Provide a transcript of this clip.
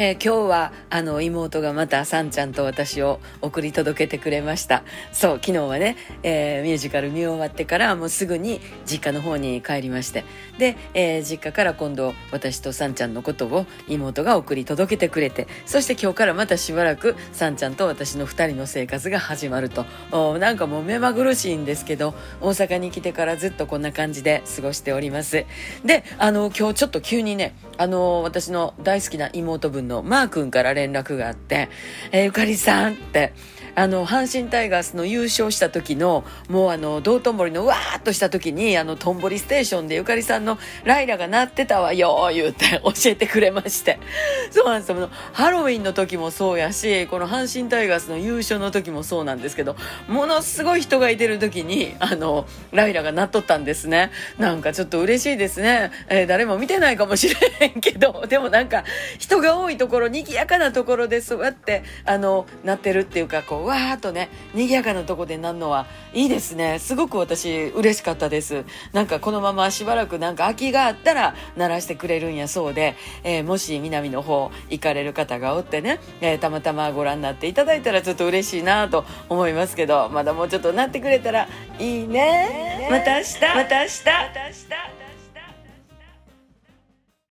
えー、今日はあの妹がまたさんちゃんと私を送り届けてくれました。そう昨日はね、えー、ミュージカル見終わってからもうすぐに実家の方に帰りまして。で、えー、実家から今度私とさんちゃんのことを妹が送り届けてくれて。そして今日からまたしばらくさんちゃんと私の2人の生活が始まると。おなんかもう目まぐるしいんですけど大阪に来てからずっとこんな感じで過ごしております。であの今日ちょっと急にねあの私の大好きな妹分のマー君から連絡があって、えー、ゆかりさんって、あの、阪神タイガースの優勝した時の、もうあの、道頓堀のわーっとした時に、あの、とんぼりステーションでゆかりさんのライラが鳴ってたわよ、言うて教えてくれまして。そうなんですよ。ハロウィンの時もそうやし、この阪神タイガースの優勝の時もそうなんですけど、ものすごい人がいてる時に、あの、ライラが鳴っとったんですね。なんかちょっと嬉しいですね。えー、誰も見てないかもしれへんけど、でもなんか、人が多いところ、賑やかなところでそうやって、あの、鳴ってるっていうか、こう、わーっとね賑やかなとこでなるのはいいですね。すごく私嬉しかったです。なんかこのまましばらくなんか空きがあったら鳴らしてくれるんやそうで、えー、もし南の方行かれる方がおってね、えー、たまたまご覧になっていただいたらちょっと嬉しいなと思いますけどまだもうちょっとなってくれたらいいね。また明日。また明日。また明日